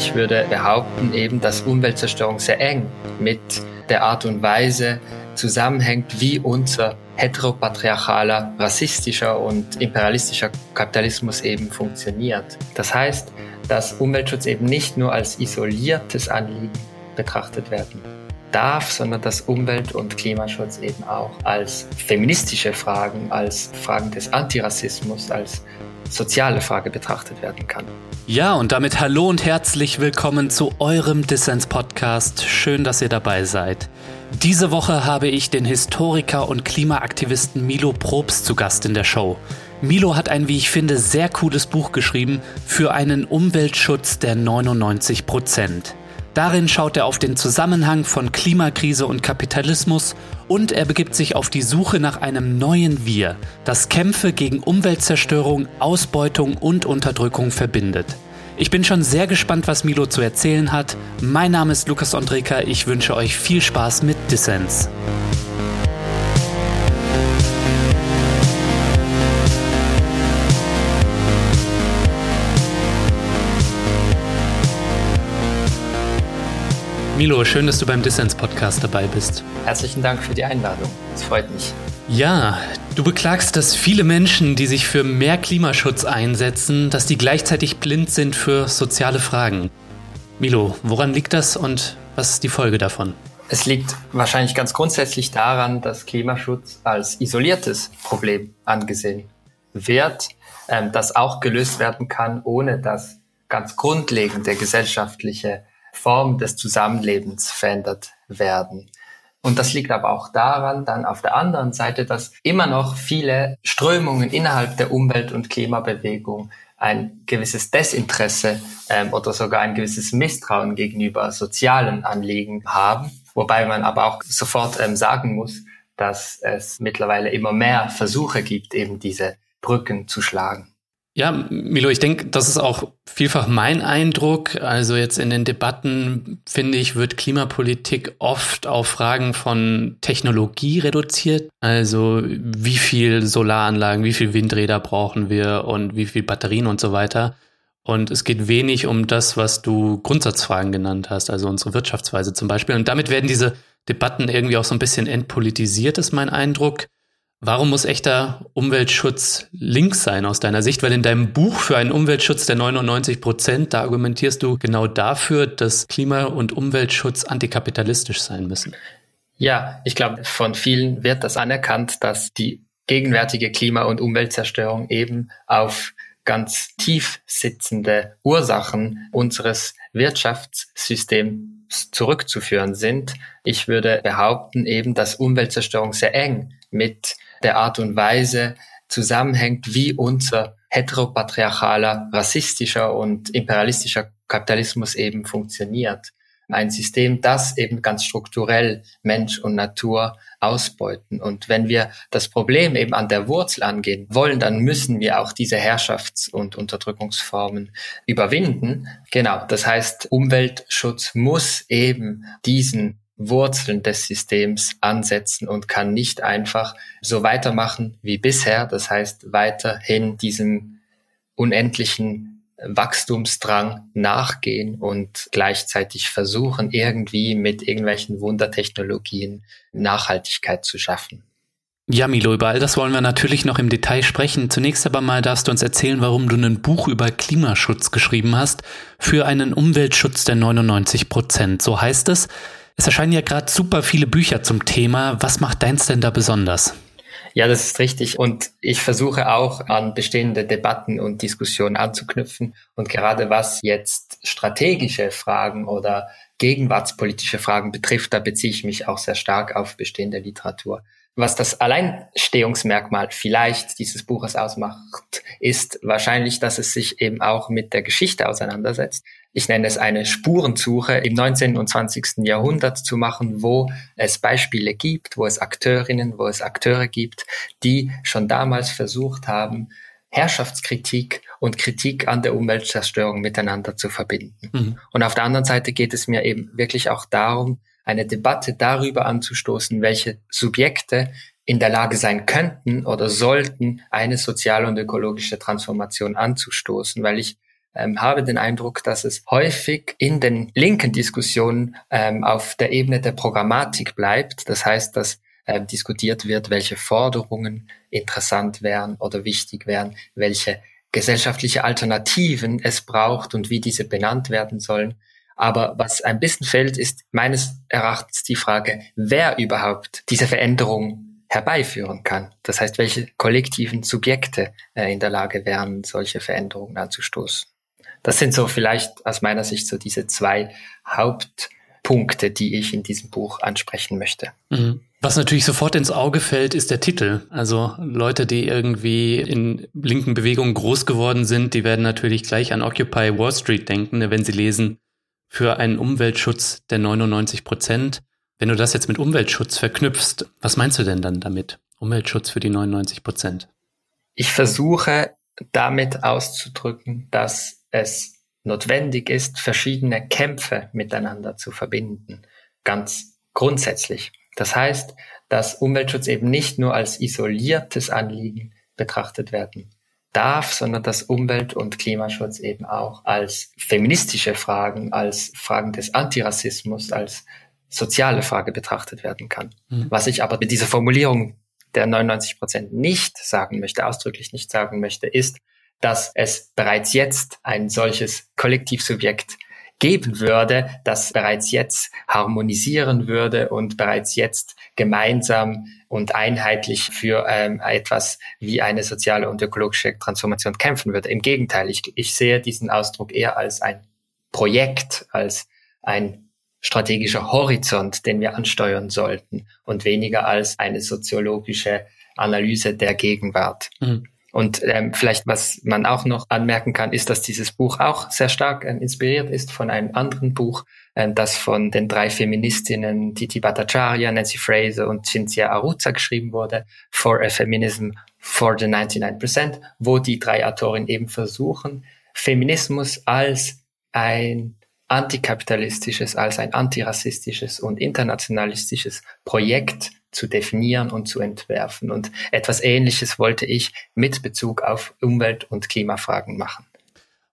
Ich würde behaupten eben, dass Umweltzerstörung sehr eng mit der Art und Weise zusammenhängt, wie unser heteropatriarchaler, rassistischer und imperialistischer Kapitalismus eben funktioniert. Das heißt, dass Umweltschutz eben nicht nur als isoliertes Anliegen betrachtet werden darf, sondern dass Umwelt- und Klimaschutz eben auch als feministische Fragen, als Fragen des Antirassismus, als soziale Frage betrachtet werden kann. Ja, und damit hallo und herzlich willkommen zu eurem Dissens-Podcast. Schön, dass ihr dabei seid. Diese Woche habe ich den Historiker und Klimaaktivisten Milo Probst zu Gast in der Show. Milo hat ein, wie ich finde, sehr cooles Buch geschrieben für einen Umweltschutz der 99 Prozent. Darin schaut er auf den Zusammenhang von Klimakrise und Kapitalismus und er begibt sich auf die Suche nach einem neuen Wir, das Kämpfe gegen Umweltzerstörung, Ausbeutung und Unterdrückung verbindet. Ich bin schon sehr gespannt, was Milo zu erzählen hat. Mein Name ist Lukas Ondreka, ich wünsche euch viel Spaß mit Dissens. Milo, schön, dass du beim Dissens-Podcast dabei bist. Herzlichen Dank für die Einladung. Es freut mich. Ja, du beklagst, dass viele Menschen, die sich für mehr Klimaschutz einsetzen, dass die gleichzeitig blind sind für soziale Fragen. Milo, woran liegt das und was ist die Folge davon? Es liegt wahrscheinlich ganz grundsätzlich daran, dass Klimaschutz als isoliertes Problem angesehen wird, ähm, das auch gelöst werden kann, ohne dass ganz grundlegende gesellschaftliche Form des Zusammenlebens verändert werden. Und das liegt aber auch daran, dann auf der anderen Seite, dass immer noch viele Strömungen innerhalb der Umwelt- und Klimabewegung ein gewisses Desinteresse ähm, oder sogar ein gewisses Misstrauen gegenüber sozialen Anliegen haben. Wobei man aber auch sofort ähm, sagen muss, dass es mittlerweile immer mehr Versuche gibt, eben diese Brücken zu schlagen. Ja, Milo, ich denke, das ist auch vielfach mein Eindruck. Also jetzt in den Debatten, finde ich, wird Klimapolitik oft auf Fragen von Technologie reduziert. Also wie viel Solaranlagen, wie viel Windräder brauchen wir und wie viel Batterien und so weiter. Und es geht wenig um das, was du Grundsatzfragen genannt hast, also unsere Wirtschaftsweise zum Beispiel. Und damit werden diese Debatten irgendwie auch so ein bisschen entpolitisiert, ist mein Eindruck. Warum muss echter Umweltschutz links sein aus deiner Sicht? Weil in deinem Buch für einen Umweltschutz der 99 Prozent, da argumentierst du genau dafür, dass Klima- und Umweltschutz antikapitalistisch sein müssen. Ja, ich glaube, von vielen wird das anerkannt, dass die gegenwärtige Klima- und Umweltzerstörung eben auf ganz tief sitzende Ursachen unseres Wirtschaftssystems zurückzuführen sind. Ich würde behaupten eben, dass Umweltzerstörung sehr eng mit der Art und Weise zusammenhängt, wie unser heteropatriarchaler, rassistischer und imperialistischer Kapitalismus eben funktioniert. Ein System, das eben ganz strukturell Mensch und Natur ausbeuten. Und wenn wir das Problem eben an der Wurzel angehen wollen, dann müssen wir auch diese Herrschafts- und Unterdrückungsformen überwinden. Genau. Das heißt, Umweltschutz muss eben diesen Wurzeln des Systems ansetzen und kann nicht einfach so weitermachen wie bisher. Das heißt, weiterhin diesem unendlichen Wachstumsdrang nachgehen und gleichzeitig versuchen, irgendwie mit irgendwelchen Wundertechnologien Nachhaltigkeit zu schaffen. Ja, Milo, über all das wollen wir natürlich noch im Detail sprechen. Zunächst aber mal darfst du uns erzählen, warum du ein Buch über Klimaschutz geschrieben hast für einen Umweltschutz der 99 Prozent. So heißt es. Es erscheinen ja gerade super viele Bücher zum Thema. Was macht deins denn da besonders? Ja, das ist richtig. Und ich versuche auch an bestehende Debatten und Diskussionen anzuknüpfen. Und gerade was jetzt strategische Fragen oder gegenwartspolitische Fragen betrifft, da beziehe ich mich auch sehr stark auf bestehende Literatur. Was das Alleinstehungsmerkmal vielleicht dieses Buches ausmacht, ist wahrscheinlich, dass es sich eben auch mit der Geschichte auseinandersetzt ich nenne es eine Spurensuche im 19. und 20. Jahrhundert zu machen, wo es Beispiele gibt, wo es Akteurinnen, wo es Akteure gibt, die schon damals versucht haben, Herrschaftskritik und Kritik an der Umweltzerstörung miteinander zu verbinden. Mhm. Und auf der anderen Seite geht es mir eben wirklich auch darum, eine Debatte darüber anzustoßen, welche Subjekte in der Lage sein könnten oder sollten, eine soziale und ökologische Transformation anzustoßen, weil ich ähm, habe den Eindruck, dass es häufig in den linken Diskussionen ähm, auf der Ebene der Programmatik bleibt. Das heißt, dass äh, diskutiert wird, welche Forderungen interessant wären oder wichtig wären, welche gesellschaftliche Alternativen es braucht und wie diese benannt werden sollen. Aber was ein bisschen fehlt, ist meines Erachtens die Frage, wer überhaupt diese Veränderung herbeiführen kann. Das heißt, welche kollektiven Subjekte äh, in der Lage wären, solche Veränderungen anzustoßen. Das sind so vielleicht aus meiner Sicht so diese zwei Hauptpunkte, die ich in diesem Buch ansprechen möchte. Mhm. Was natürlich sofort ins Auge fällt, ist der Titel. Also Leute, die irgendwie in linken Bewegungen groß geworden sind, die werden natürlich gleich an Occupy Wall Street denken, wenn sie lesen, für einen Umweltschutz der 99 Prozent. Wenn du das jetzt mit Umweltschutz verknüpfst, was meinst du denn dann damit? Umweltschutz für die 99 Prozent? Ich versuche damit auszudrücken, dass es notwendig ist, verschiedene Kämpfe miteinander zu verbinden. Ganz grundsätzlich. Das heißt, dass Umweltschutz eben nicht nur als isoliertes Anliegen betrachtet werden darf, sondern dass Umwelt- und Klimaschutz eben auch als feministische Fragen, als Fragen des Antirassismus, als soziale Frage betrachtet werden kann. Mhm. Was ich aber mit dieser Formulierung der 99 Prozent nicht sagen möchte, ausdrücklich nicht sagen möchte, ist, dass es bereits jetzt ein solches Kollektivsubjekt geben würde, das bereits jetzt harmonisieren würde und bereits jetzt gemeinsam und einheitlich für ähm, etwas wie eine soziale und ökologische Transformation kämpfen würde. Im Gegenteil, ich, ich sehe diesen Ausdruck eher als ein Projekt, als ein strategischer Horizont, den wir ansteuern sollten und weniger als eine soziologische Analyse der Gegenwart. Mhm. Und ähm, vielleicht, was man auch noch anmerken kann, ist, dass dieses Buch auch sehr stark äh, inspiriert ist von einem anderen Buch, äh, das von den drei Feministinnen Titi Bhattacharya, Nancy Fraser und Cynthia Aruza geschrieben wurde, For a Feminism for the 99%, wo die drei Autorinnen eben versuchen, Feminismus als ein antikapitalistisches, als ein antirassistisches und internationalistisches Projekt zu definieren und zu entwerfen. Und etwas Ähnliches wollte ich mit Bezug auf Umwelt- und Klimafragen machen.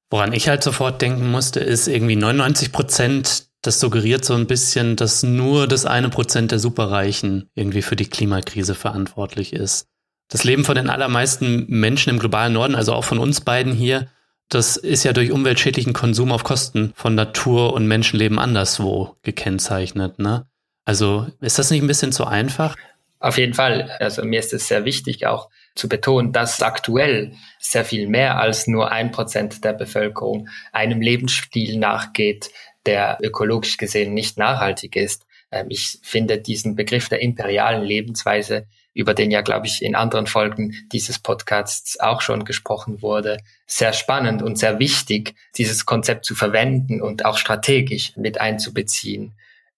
Woran ich halt sofort denken musste, ist irgendwie 99 Prozent, das suggeriert so ein bisschen, dass nur das eine Prozent der Superreichen irgendwie für die Klimakrise verantwortlich ist. Das Leben von den allermeisten Menschen im globalen Norden, also auch von uns beiden hier, das ist ja durch umweltschädlichen Konsum auf Kosten von Natur und Menschenleben anderswo gekennzeichnet, ne? Also ist das nicht ein bisschen zu einfach? Auf jeden Fall. Also mir ist es sehr wichtig auch zu betonen, dass aktuell sehr viel mehr als nur ein Prozent der Bevölkerung einem Lebensstil nachgeht, der ökologisch gesehen nicht nachhaltig ist. Ähm, ich finde diesen Begriff der imperialen Lebensweise über den ja, glaube ich, in anderen Folgen dieses Podcasts auch schon gesprochen wurde, sehr spannend und sehr wichtig, dieses Konzept zu verwenden und auch strategisch mit einzubeziehen.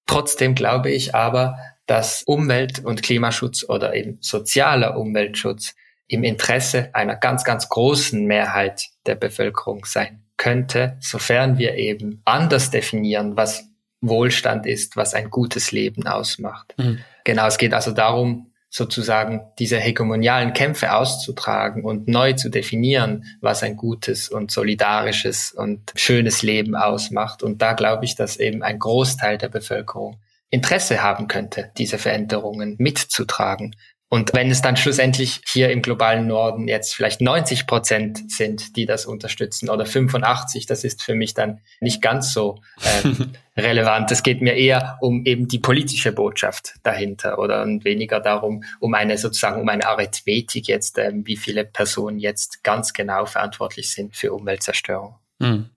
Trotzdem glaube ich aber, dass Umwelt- und Klimaschutz oder eben sozialer Umweltschutz im Interesse einer ganz, ganz großen Mehrheit der Bevölkerung sein könnte, sofern wir eben anders definieren, was Wohlstand ist, was ein gutes Leben ausmacht. Mhm. Genau, es geht also darum, sozusagen diese hegemonialen Kämpfe auszutragen und neu zu definieren, was ein gutes und solidarisches und schönes Leben ausmacht. Und da glaube ich, dass eben ein Großteil der Bevölkerung Interesse haben könnte, diese Veränderungen mitzutragen. Und wenn es dann schlussendlich hier im globalen Norden jetzt vielleicht 90 Prozent sind, die das unterstützen oder 85, das ist für mich dann nicht ganz so ähm, relevant. Es geht mir eher um eben die politische Botschaft dahinter oder weniger darum, um eine sozusagen um eine Arithmetik jetzt, ähm, wie viele Personen jetzt ganz genau verantwortlich sind für Umweltzerstörung. Mhm.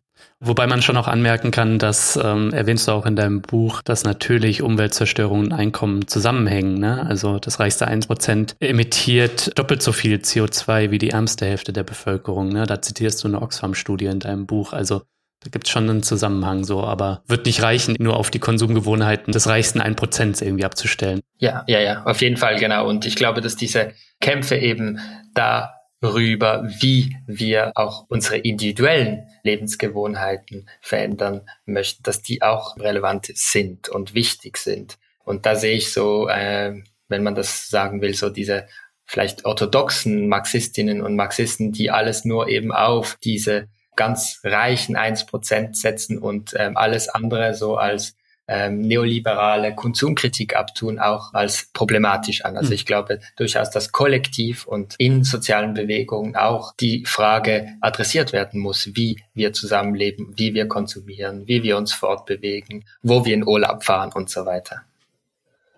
Wobei man schon auch anmerken kann, dass, ähm, erwähnst du auch in deinem Buch, dass natürlich Umweltzerstörung und Einkommen zusammenhängen. Ne? Also das reichste 1% emittiert doppelt so viel CO2 wie die ärmste Hälfte der Bevölkerung. Ne? Da zitierst du eine Oxfam-Studie in deinem Buch. Also da gibt es schon einen Zusammenhang so, aber wird nicht reichen, nur auf die Konsumgewohnheiten des reichsten 1% irgendwie abzustellen. Ja, ja, ja, auf jeden Fall, genau. Und ich glaube, dass diese Kämpfe eben da rüber, wie wir auch unsere individuellen Lebensgewohnheiten verändern möchten, dass die auch relevant sind und wichtig sind. Und da sehe ich so, äh, wenn man das sagen will, so diese vielleicht orthodoxen Marxistinnen und Marxisten, die alles nur eben auf diese ganz reichen 1% setzen und ähm, alles andere so als ähm, neoliberale Konsumkritik abtun, auch als problematisch an. Also mhm. ich glaube durchaus, dass kollektiv und in sozialen Bewegungen auch die Frage adressiert werden muss, wie wir zusammenleben, wie wir konsumieren, wie wir uns fortbewegen, wo wir in Urlaub fahren und so weiter.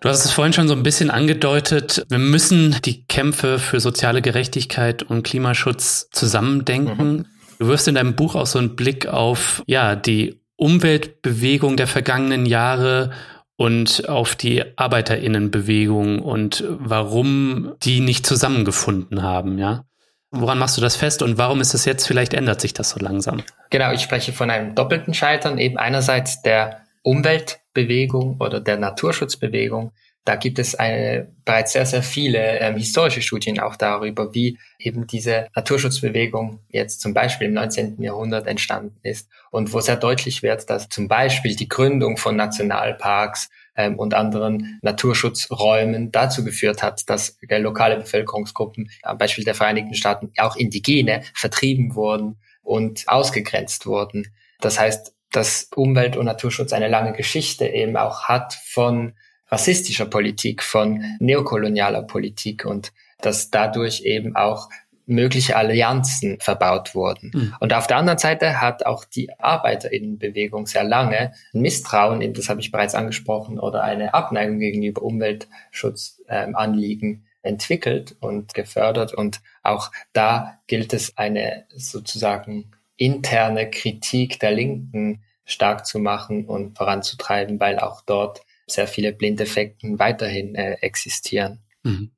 Du hast es vorhin schon so ein bisschen angedeutet. Wir müssen die Kämpfe für soziale Gerechtigkeit und Klimaschutz zusammendenken. Mhm. Du wirfst in deinem Buch auch so einen Blick auf, ja, die Umweltbewegung der vergangenen Jahre und auf die Arbeiterinnenbewegung und warum die nicht zusammengefunden haben, ja? Woran machst du das fest und warum ist es jetzt, vielleicht ändert sich das so langsam? Genau, ich spreche von einem doppelten Scheitern, eben einerseits der Umweltbewegung oder der Naturschutzbewegung, da gibt es eine, bereits sehr, sehr viele ähm, historische Studien auch darüber, wie eben diese Naturschutzbewegung jetzt zum Beispiel im 19. Jahrhundert entstanden ist und wo sehr deutlich wird, dass zum Beispiel die Gründung von Nationalparks ähm, und anderen Naturschutzräumen dazu geführt hat, dass äh, lokale Bevölkerungsgruppen, am Beispiel der Vereinigten Staaten, auch Indigene vertrieben wurden und ausgegrenzt wurden. Das heißt, dass Umwelt- und Naturschutz eine lange Geschichte eben auch hat von rassistischer Politik, von neokolonialer Politik und dass dadurch eben auch mögliche Allianzen verbaut wurden. Mhm. Und auf der anderen Seite hat auch die Arbeiterinnenbewegung sehr lange ein Misstrauen, das habe ich bereits angesprochen, oder eine Abneigung gegenüber Umweltschutzanliegen ähm, entwickelt und gefördert. Und auch da gilt es eine sozusagen interne Kritik der Linken stark zu machen und voranzutreiben, weil auch dort sehr viele Blindeflecken weiterhin äh, existieren. Mhm.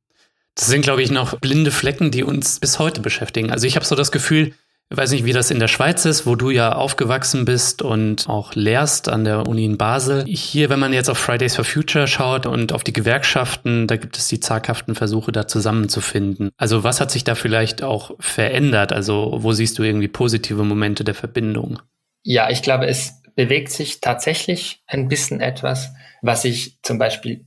Das sind, glaube ich, noch blinde Flecken, die uns bis heute beschäftigen. Also ich habe so das Gefühl, ich weiß nicht, wie das in der Schweiz ist, wo du ja aufgewachsen bist und auch lehrst an der Uni in Basel. Hier, wenn man jetzt auf Fridays for Future schaut und auf die Gewerkschaften, da gibt es die zaghaften Versuche, da zusammenzufinden. Also was hat sich da vielleicht auch verändert? Also wo siehst du irgendwie positive Momente der Verbindung? Ja, ich glaube, es bewegt sich tatsächlich ein bisschen etwas. Was ich zum Beispiel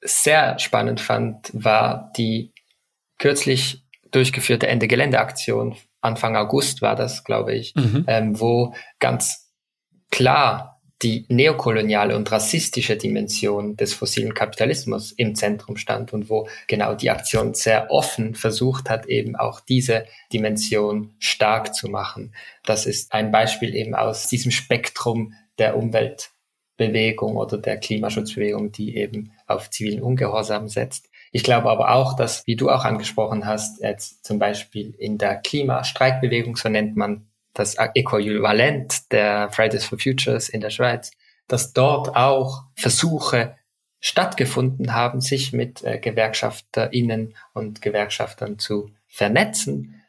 sehr spannend fand, war die kürzlich durchgeführte Ende-Gelände-Aktion. Anfang August war das, glaube ich, mhm. ähm, wo ganz klar die neokoloniale und rassistische Dimension des fossilen Kapitalismus im Zentrum stand und wo genau die Aktion sehr offen versucht hat, eben auch diese Dimension stark zu machen. Das ist ein Beispiel eben aus diesem Spektrum der Umweltbewegung oder der Klimaschutzbewegung, die eben auf zivilen Ungehorsam setzt. Ich glaube aber auch, dass, wie du auch angesprochen hast, jetzt zum Beispiel in der Klimastreikbewegung, so nennt man das Äquivalent der Fridays for Futures in der Schweiz, dass dort auch Versuche stattgefunden haben, sich mit äh, GewerkschafterInnen und Gewerkschaftern zu vernetzen.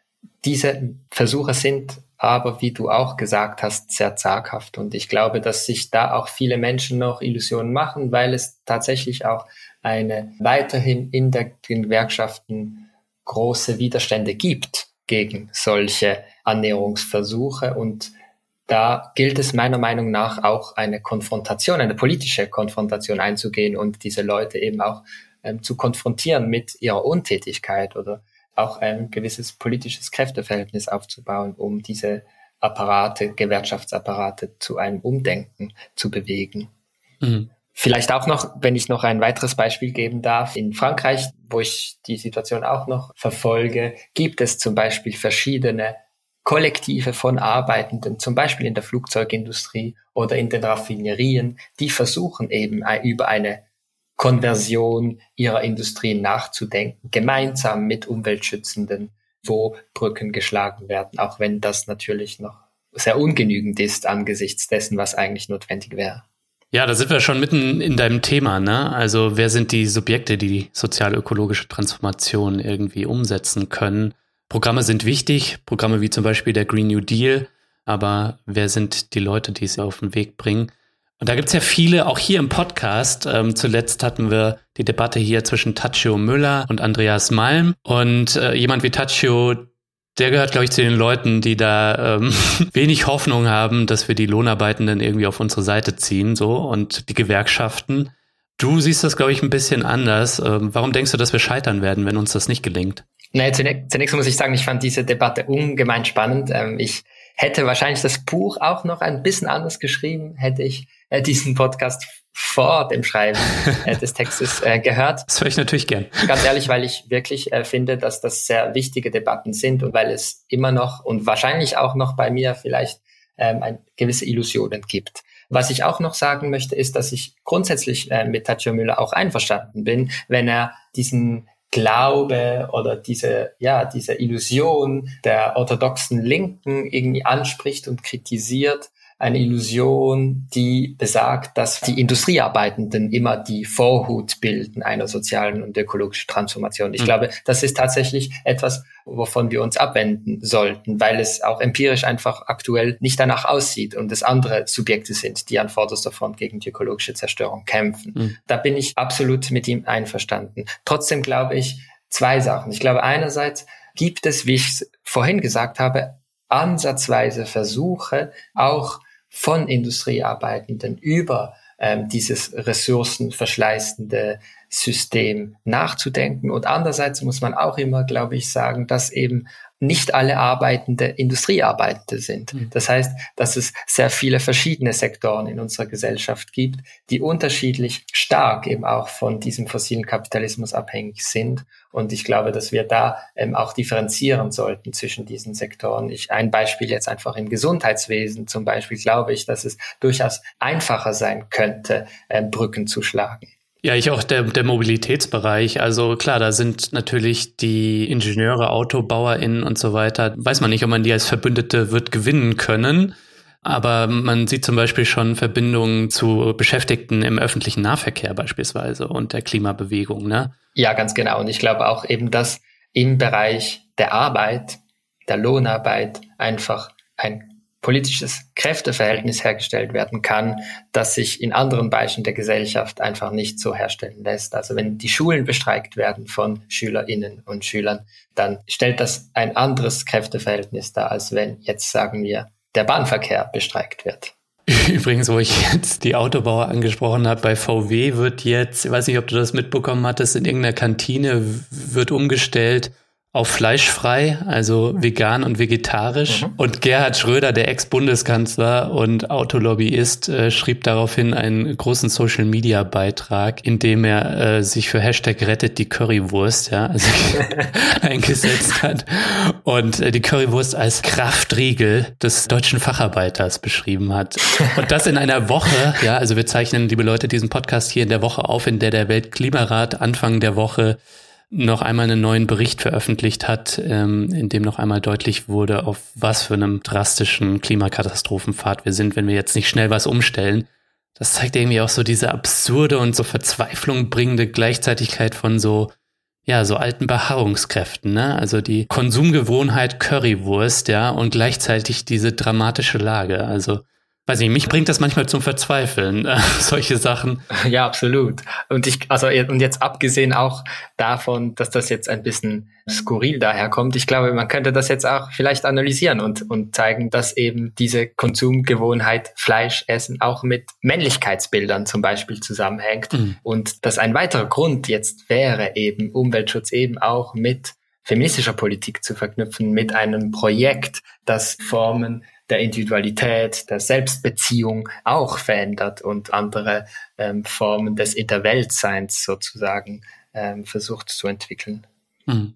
Diese Versuche sind aber, wie du auch gesagt hast, sehr zaghaft. Und ich glaube, dass sich da auch viele Menschen noch Illusionen machen, weil es tatsächlich auch eine weiterhin in den Gewerkschaften große Widerstände gibt gegen solche Annäherungsversuche und da gilt es meiner Meinung nach auch eine Konfrontation, eine politische Konfrontation einzugehen und diese Leute eben auch ähm, zu konfrontieren mit ihrer Untätigkeit oder auch ein gewisses politisches Kräfteverhältnis aufzubauen, um diese Apparate, Gewerkschaftsapparate zu einem Umdenken zu bewegen. Mhm. Vielleicht auch noch, wenn ich noch ein weiteres Beispiel geben darf, in Frankreich, wo ich die Situation auch noch verfolge, gibt es zum Beispiel verschiedene Kollektive von Arbeitenden, zum Beispiel in der Flugzeugindustrie oder in den Raffinerien, die versuchen eben über eine Konversion ihrer Industrien nachzudenken, gemeinsam mit Umweltschützenden, wo Brücken geschlagen werden, auch wenn das natürlich noch sehr ungenügend ist angesichts dessen, was eigentlich notwendig wäre. Ja, da sind wir schon mitten in deinem Thema, ne? Also wer sind die Subjekte, die die sozial-ökologische Transformation irgendwie umsetzen können? Programme sind wichtig, Programme wie zum Beispiel der Green New Deal, aber wer sind die Leute, die sie auf den Weg bringen? Und da gibt's ja viele, auch hier im Podcast. Ähm, zuletzt hatten wir die Debatte hier zwischen Taccio Müller und Andreas Malm. Und äh, jemand wie Taccio, der gehört, glaube ich, zu den Leuten, die da ähm, wenig Hoffnung haben, dass wir die Lohnarbeitenden irgendwie auf unsere Seite ziehen, so und die Gewerkschaften. Du siehst das, glaube ich, ein bisschen anders. Ähm, warum denkst du, dass wir scheitern werden, wenn uns das nicht gelingt? Nee, zunächst, zunächst muss ich sagen, ich fand diese Debatte ungemein spannend. Ähm, ich hätte wahrscheinlich das Buch auch noch ein bisschen anders geschrieben, hätte ich äh, diesen Podcast vor dem Schreiben äh, des Textes äh, gehört. Das höre ich natürlich gern. Ganz ehrlich, weil ich wirklich äh, finde, dass das sehr wichtige Debatten sind und weil es immer noch und wahrscheinlich auch noch bei mir vielleicht ähm, ein, gewisse Illusionen gibt. Was ich auch noch sagen möchte, ist, dass ich grundsätzlich äh, mit Tatjana Müller auch einverstanden bin, wenn er diesen Glaube oder diese, ja, diese Illusion der orthodoxen Linken irgendwie anspricht und kritisiert, eine Illusion, die besagt, dass die Industriearbeitenden immer die Vorhut bilden einer sozialen und ökologischen Transformation. Ich mhm. glaube, das ist tatsächlich etwas, wovon wir uns abwenden sollten, weil es auch empirisch einfach aktuell nicht danach aussieht und es andere Subjekte sind, die an vorderster Front gegen die ökologische Zerstörung kämpfen. Mhm. Da bin ich absolut mit ihm einverstanden. Trotzdem glaube ich zwei Sachen. Ich glaube einerseits gibt es, wie ich es vorhin gesagt habe, ansatzweise Versuche, auch von Industriearbeitenden über ähm, dieses ressourcenverschleißende System nachzudenken. Und andererseits muss man auch immer, glaube ich, sagen, dass eben nicht alle Arbeitende Industriearbeitende sind. Mhm. Das heißt, dass es sehr viele verschiedene Sektoren in unserer Gesellschaft gibt, die unterschiedlich stark eben auch von diesem fossilen Kapitalismus abhängig sind. Und ich glaube, dass wir da ähm, auch differenzieren sollten zwischen diesen Sektoren. Ich, ein Beispiel jetzt einfach im Gesundheitswesen zum Beispiel glaube ich, dass es durchaus einfacher sein könnte, ähm, Brücken zu schlagen. Ja, ich auch der, der Mobilitätsbereich. Also klar, da sind natürlich die Ingenieure, AutobauerInnen und so weiter. Weiß man nicht, ob man die als Verbündete wird gewinnen können. Aber man sieht zum Beispiel schon Verbindungen zu Beschäftigten im öffentlichen Nahverkehr beispielsweise und der Klimabewegung, ne? Ja, ganz genau. Und ich glaube auch eben, dass im Bereich der Arbeit, der Lohnarbeit einfach ein politisches Kräfteverhältnis hergestellt werden kann, das sich in anderen Bereichen der Gesellschaft einfach nicht so herstellen lässt. Also wenn die Schulen bestreikt werden von Schülerinnen und Schülern, dann stellt das ein anderes Kräfteverhältnis dar, als wenn jetzt sagen wir, der Bahnverkehr bestreikt wird. Übrigens, wo ich jetzt die Autobauer angesprochen habe, bei VW wird jetzt, ich weiß nicht, ob du das mitbekommen hattest, in irgendeiner Kantine wird umgestellt auf fleischfrei, also vegan und vegetarisch. Mhm. Und Gerhard Schröder, der Ex-Bundeskanzler und Autolobbyist, äh, schrieb daraufhin einen großen Social-Media-Beitrag, in dem er äh, sich für Hashtag rettet die Currywurst, ja, also eingesetzt hat und äh, die Currywurst als Kraftriegel des deutschen Facharbeiters beschrieben hat. Und das in einer Woche, ja, also wir zeichnen, liebe Leute, diesen Podcast hier in der Woche auf, in der der Weltklimarat Anfang der Woche noch einmal einen neuen Bericht veröffentlicht hat, ähm, in dem noch einmal deutlich wurde, auf was für einem drastischen Klimakatastrophenpfad wir sind, wenn wir jetzt nicht schnell was umstellen. Das zeigt irgendwie auch so diese absurde und so Verzweiflung bringende Gleichzeitigkeit von so, ja, so alten Beharrungskräften, ne? Also die Konsumgewohnheit Currywurst, ja, und gleichzeitig diese dramatische Lage. Also weiß nicht, mich bringt das manchmal zum Verzweifeln, äh, solche Sachen. Ja, absolut. Und ich, also, und jetzt abgesehen auch davon, dass das jetzt ein bisschen skurril daherkommt, ich glaube, man könnte das jetzt auch vielleicht analysieren und, und zeigen, dass eben diese Konsumgewohnheit Fleisch essen auch mit Männlichkeitsbildern zum Beispiel zusammenhängt. Mhm. Und dass ein weiterer Grund jetzt wäre eben Umweltschutz eben auch mit feministischer Politik zu verknüpfen, mit einem Projekt, das Formen der Individualität, der Selbstbeziehung auch verändert und andere ähm, Formen des Interweltseins sozusagen ähm, versucht zu entwickeln. Hm.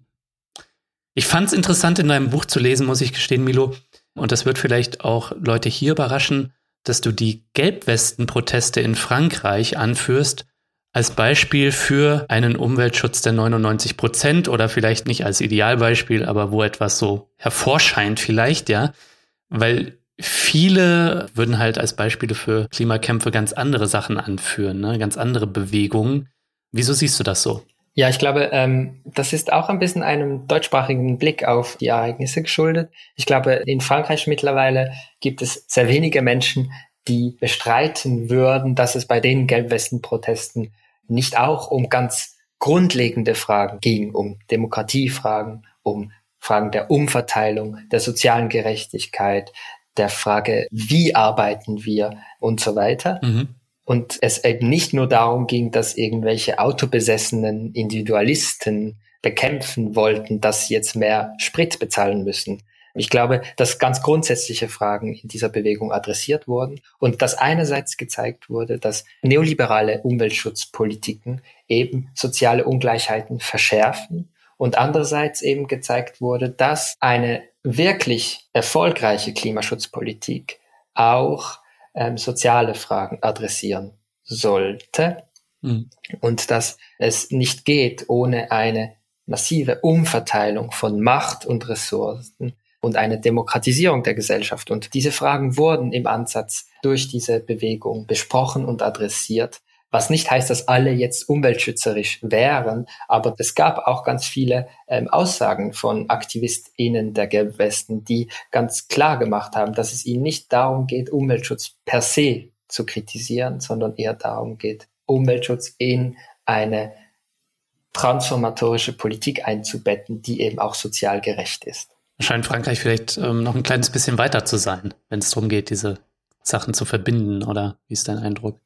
Ich fand es interessant, in deinem Buch zu lesen, muss ich gestehen, Milo, und das wird vielleicht auch Leute hier überraschen, dass du die Gelbwesten-Proteste in Frankreich anführst als Beispiel für einen Umweltschutz der 99 Prozent oder vielleicht nicht als Idealbeispiel, aber wo etwas so hervorscheint vielleicht, ja. Weil viele würden halt als Beispiele für Klimakämpfe ganz andere Sachen anführen, ne? ganz andere Bewegungen. Wieso siehst du das so? Ja, ich glaube, ähm, das ist auch ein bisschen einem deutschsprachigen Blick auf die Ereignisse geschuldet. Ich glaube, in Frankreich mittlerweile gibt es sehr wenige Menschen, die bestreiten würden, dass es bei den Gelbwesten-Protesten nicht auch um ganz grundlegende Fragen ging, um Demokratiefragen, um Fragen der Umverteilung, der sozialen Gerechtigkeit, der Frage, wie arbeiten wir und so weiter. Mhm. Und es eben nicht nur darum ging, dass irgendwelche autobesessenen Individualisten bekämpfen wollten, dass sie jetzt mehr Sprit bezahlen müssen. Ich glaube, dass ganz grundsätzliche Fragen in dieser Bewegung adressiert wurden und dass einerseits gezeigt wurde, dass neoliberale Umweltschutzpolitiken eben soziale Ungleichheiten verschärfen und andererseits eben gezeigt wurde, dass eine wirklich erfolgreiche Klimaschutzpolitik auch ähm, soziale Fragen adressieren sollte mhm. und dass es nicht geht ohne eine massive Umverteilung von Macht und Ressourcen und eine Demokratisierung der Gesellschaft. Und diese Fragen wurden im Ansatz durch diese Bewegung besprochen und adressiert. Was nicht heißt, dass alle jetzt umweltschützerisch wären, aber es gab auch ganz viele ähm, Aussagen von AktivistInnen der Gelbwesten, die ganz klar gemacht haben, dass es ihnen nicht darum geht, Umweltschutz per se zu kritisieren, sondern eher darum geht, Umweltschutz in eine transformatorische Politik einzubetten, die eben auch sozial gerecht ist. Scheint Frankreich vielleicht ähm, noch ein kleines bisschen weiter zu sein, wenn es darum geht, diese Sachen zu verbinden, oder wie ist dein Eindruck?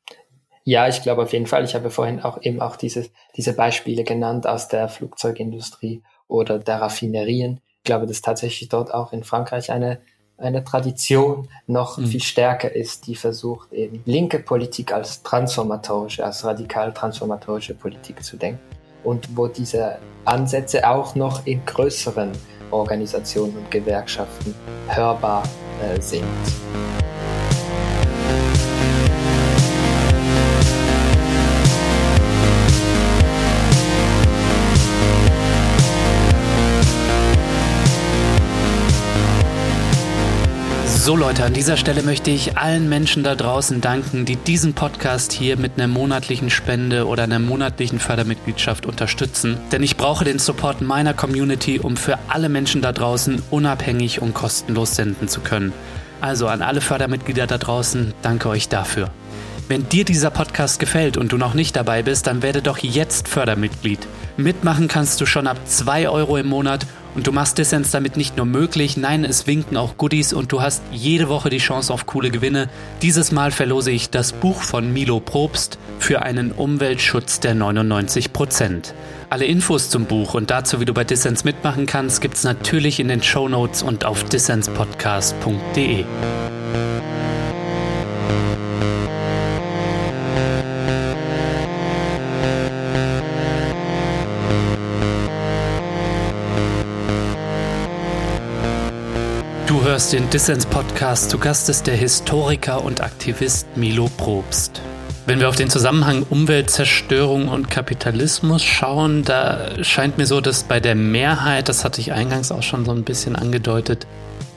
Ja, ich glaube auf jeden Fall. Ich habe vorhin auch eben auch diese, diese Beispiele genannt aus der Flugzeugindustrie oder der Raffinerien. Ich glaube, dass tatsächlich dort auch in Frankreich eine, eine Tradition noch mhm. viel stärker ist, die versucht eben linke Politik als transformatorische, als radikal transformatorische Politik zu denken und wo diese Ansätze auch noch in größeren Organisationen und Gewerkschaften hörbar äh, sind. So Leute, an dieser Stelle möchte ich allen Menschen da draußen danken, die diesen Podcast hier mit einer monatlichen Spende oder einer monatlichen Fördermitgliedschaft unterstützen. Denn ich brauche den Support meiner Community, um für alle Menschen da draußen unabhängig und kostenlos senden zu können. Also an alle Fördermitglieder da draußen, danke euch dafür. Wenn dir dieser Podcast gefällt und du noch nicht dabei bist, dann werde doch jetzt Fördermitglied. Mitmachen kannst du schon ab 2 Euro im Monat und du machst Dissens damit nicht nur möglich, nein, es winken auch Goodies und du hast jede Woche die Chance auf coole Gewinne. Dieses Mal verlose ich das Buch von Milo Probst für einen Umweltschutz der 99%. Alle Infos zum Buch und dazu, wie du bei Dissens mitmachen kannst, gibt's natürlich in den Show Notes und auf dissenspodcast.de. hörst den Dissens-Podcast. Zu Gast ist der Historiker und Aktivist Milo Probst. Wenn wir auf den Zusammenhang Umweltzerstörung und Kapitalismus schauen, da scheint mir so, dass bei der Mehrheit, das hatte ich eingangs auch schon so ein bisschen angedeutet,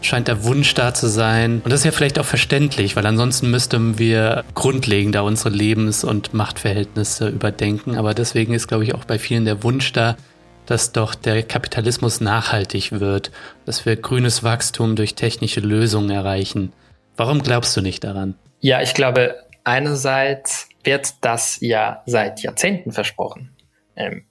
scheint der Wunsch da zu sein. Und das ist ja vielleicht auch verständlich, weil ansonsten müssten wir grundlegender unsere Lebens- und Machtverhältnisse überdenken. Aber deswegen ist, glaube ich, auch bei vielen der Wunsch da, dass doch der Kapitalismus nachhaltig wird, dass wir grünes Wachstum durch technische Lösungen erreichen. Warum glaubst du nicht daran? Ja, ich glaube, einerseits wird das ja seit Jahrzehnten versprochen. Ähm,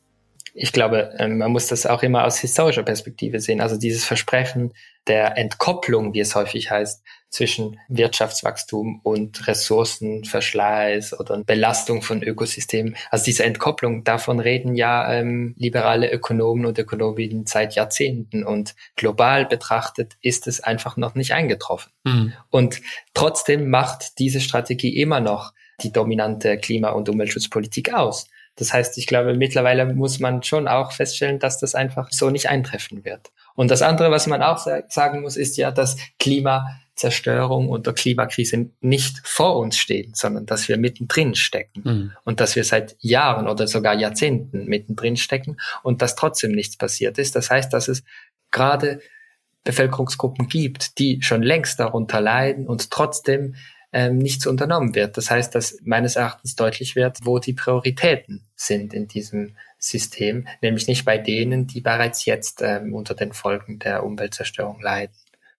ich glaube, ähm, man muss das auch immer aus historischer Perspektive sehen. Also dieses Versprechen der Entkopplung, wie es häufig heißt, zwischen Wirtschaftswachstum und Ressourcenverschleiß oder Belastung von Ökosystemen. Also diese Entkopplung, davon reden ja ähm, liberale Ökonomen und Ökonominnen seit Jahrzehnten und global betrachtet ist es einfach noch nicht eingetroffen. Mhm. Und trotzdem macht diese Strategie immer noch die dominante Klima- und Umweltschutzpolitik aus. Das heißt, ich glaube, mittlerweile muss man schon auch feststellen, dass das einfach so nicht eintreffen wird. Und das andere, was man auch sagen muss, ist ja, dass Klimazerstörung und der Klimakrise nicht vor uns stehen, sondern dass wir mittendrin stecken mhm. und dass wir seit Jahren oder sogar Jahrzehnten mittendrin stecken und dass trotzdem nichts passiert ist. Das heißt, dass es gerade Bevölkerungsgruppen gibt, die schon längst darunter leiden und trotzdem ähm, nichts unternommen wird. Das heißt, dass meines Erachtens deutlich wird, wo die Prioritäten sind in diesem System, nämlich nicht bei denen, die bereits jetzt ähm, unter den Folgen der Umweltzerstörung leiden.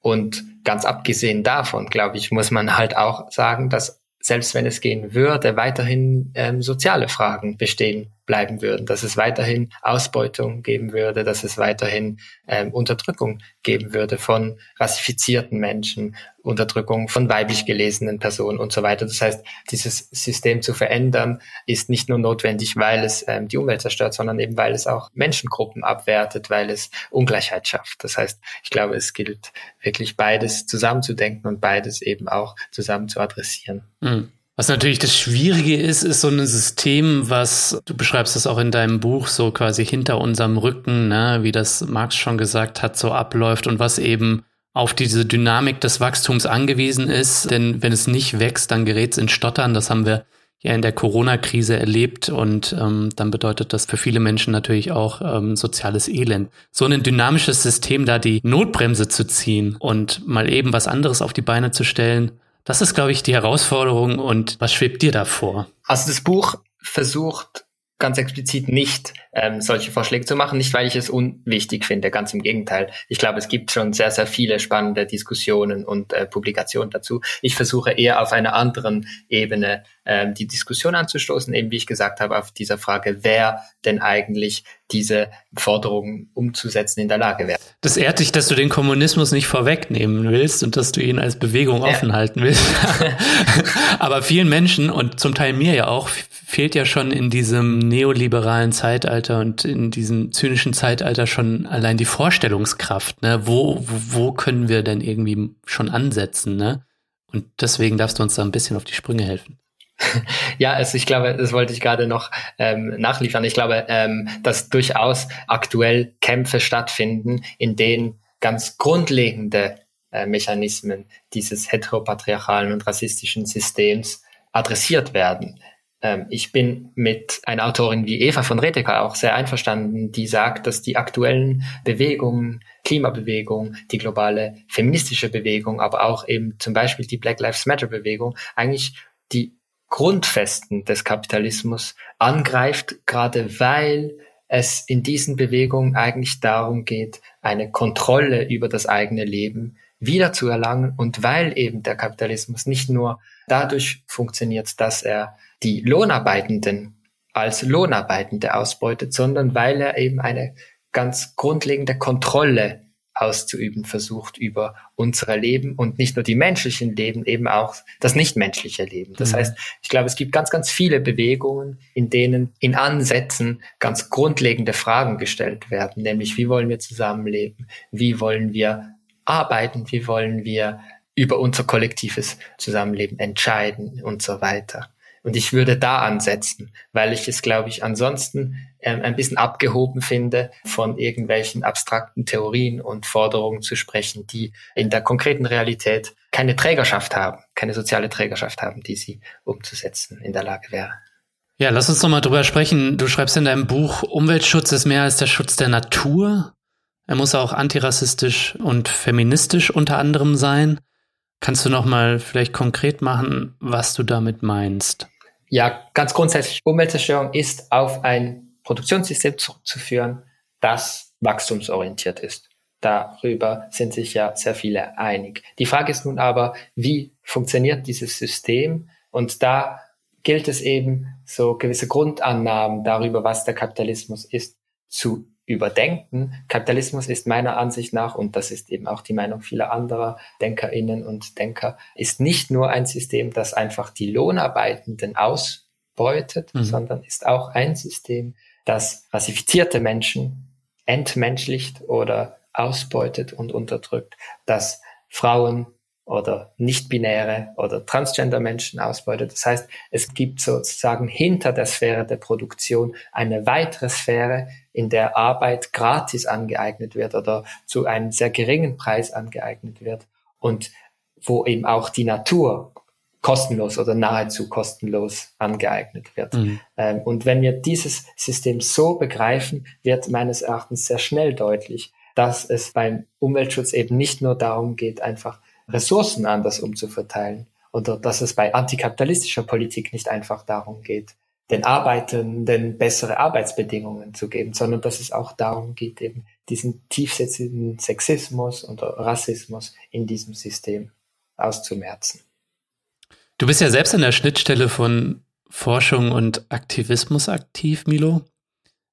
Und ganz abgesehen davon, glaube ich, muss man halt auch sagen, dass selbst wenn es gehen würde, weiterhin ähm, soziale Fragen bestehen bleiben würden, dass es weiterhin Ausbeutung geben würde, dass es weiterhin ähm, Unterdrückung geben würde von rassifizierten Menschen, Unterdrückung von weiblich gelesenen Personen und so weiter. Das heißt, dieses System zu verändern ist nicht nur notwendig, weil es ähm, die Umwelt zerstört, sondern eben weil es auch Menschengruppen abwertet, weil es Ungleichheit schafft. Das heißt, ich glaube, es gilt wirklich beides zusammenzudenken und beides eben auch zusammen zu adressieren. Mhm. Was natürlich das Schwierige ist, ist so ein System, was, du beschreibst das auch in deinem Buch, so quasi hinter unserem Rücken, ne, wie das Marx schon gesagt hat, so abläuft und was eben auf diese Dynamik des Wachstums angewiesen ist. Denn wenn es nicht wächst, dann gerät es in Stottern. Das haben wir ja in der Corona-Krise erlebt und ähm, dann bedeutet das für viele Menschen natürlich auch ähm, soziales Elend. So ein dynamisches System, da die Notbremse zu ziehen und mal eben was anderes auf die Beine zu stellen, das ist, glaube ich, die Herausforderung. Und was schwebt dir da vor? Also das Buch versucht ganz explizit nicht ähm, solche Vorschläge zu machen, nicht weil ich es unwichtig finde, ganz im Gegenteil. Ich glaube, es gibt schon sehr, sehr viele spannende Diskussionen und äh, Publikationen dazu. Ich versuche eher auf einer anderen Ebene ähm, die Diskussion anzustoßen, eben wie ich gesagt habe, auf dieser Frage, wer denn eigentlich diese Forderungen umzusetzen in der Lage wäre. Das ehrt dich, dass du den Kommunismus nicht vorwegnehmen willst und dass du ihn als Bewegung ja. offen halten willst. Aber vielen Menschen und zum Teil mir ja auch fehlt ja schon in diesem neoliberalen Zeitalter und in diesem zynischen Zeitalter schon allein die Vorstellungskraft. Ne? Wo, wo, wo können wir denn irgendwie schon ansetzen? Ne? Und deswegen darfst du uns da ein bisschen auf die Sprünge helfen. Ja, also ich glaube, das wollte ich gerade noch ähm, nachliefern. Ich glaube, ähm, dass durchaus aktuell Kämpfe stattfinden, in denen ganz grundlegende äh, Mechanismen dieses heteropatriarchalen und rassistischen Systems adressiert werden. Ähm, ich bin mit einer Autorin wie Eva von Redeker auch sehr einverstanden, die sagt, dass die aktuellen Bewegungen, Klimabewegung, die globale feministische Bewegung, aber auch eben zum Beispiel die Black Lives Matter Bewegung eigentlich die Grundfesten des Kapitalismus angreift, gerade weil es in diesen Bewegungen eigentlich darum geht, eine Kontrolle über das eigene Leben wieder zu erlangen und weil eben der Kapitalismus nicht nur dadurch funktioniert, dass er die Lohnarbeitenden als Lohnarbeitende ausbeutet, sondern weil er eben eine ganz grundlegende Kontrolle auszuüben versucht über unsere Leben und nicht nur die menschlichen Leben, eben auch das nichtmenschliche Leben. Das mhm. heißt, ich glaube, es gibt ganz, ganz viele Bewegungen, in denen in Ansätzen ganz grundlegende Fragen gestellt werden, nämlich wie wollen wir zusammenleben, wie wollen wir arbeiten, wie wollen wir über unser kollektives Zusammenleben entscheiden und so weiter. Und ich würde da ansetzen, weil ich es, glaube ich, ansonsten ähm, ein bisschen abgehoben finde, von irgendwelchen abstrakten Theorien und Forderungen zu sprechen, die in der konkreten Realität keine Trägerschaft haben, keine soziale Trägerschaft haben, die sie umzusetzen in der Lage wäre. Ja, lass uns noch mal drüber sprechen. Du schreibst in deinem Buch, Umweltschutz ist mehr als der Schutz der Natur. Er muss auch antirassistisch und feministisch unter anderem sein. Kannst du noch mal vielleicht konkret machen, was du damit meinst? Ja, ganz grundsätzlich, Umweltzerstörung ist auf ein Produktionssystem zurückzuführen, das wachstumsorientiert ist. Darüber sind sich ja sehr viele einig. Die Frage ist nun aber, wie funktioniert dieses System? Und da gilt es eben, so gewisse Grundannahmen darüber, was der Kapitalismus ist, zu überdenken. Kapitalismus ist meiner Ansicht nach, und das ist eben auch die Meinung vieler anderer Denkerinnen und Denker, ist nicht nur ein System, das einfach die Lohnarbeitenden ausbeutet, mhm. sondern ist auch ein System, das rassifizierte Menschen entmenschlicht oder ausbeutet und unterdrückt, das Frauen oder nicht-binäre oder transgender Menschen ausbeutet. Das heißt, es gibt sozusagen hinter der Sphäre der Produktion eine weitere Sphäre, in der Arbeit gratis angeeignet wird oder zu einem sehr geringen Preis angeeignet wird und wo eben auch die Natur kostenlos oder nahezu kostenlos angeeignet wird. Mhm. Ähm, und wenn wir dieses System so begreifen, wird meines Erachtens sehr schnell deutlich, dass es beim Umweltschutz eben nicht nur darum geht, einfach Ressourcen anders umzuverteilen oder dass es bei antikapitalistischer Politik nicht einfach darum geht, den Arbeitenden bessere Arbeitsbedingungen zu geben, sondern dass es auch darum geht, eben diesen tiefsitzenden Sexismus und Rassismus in diesem System auszumerzen. Du bist ja selbst an der Schnittstelle von Forschung und Aktivismus aktiv, Milo.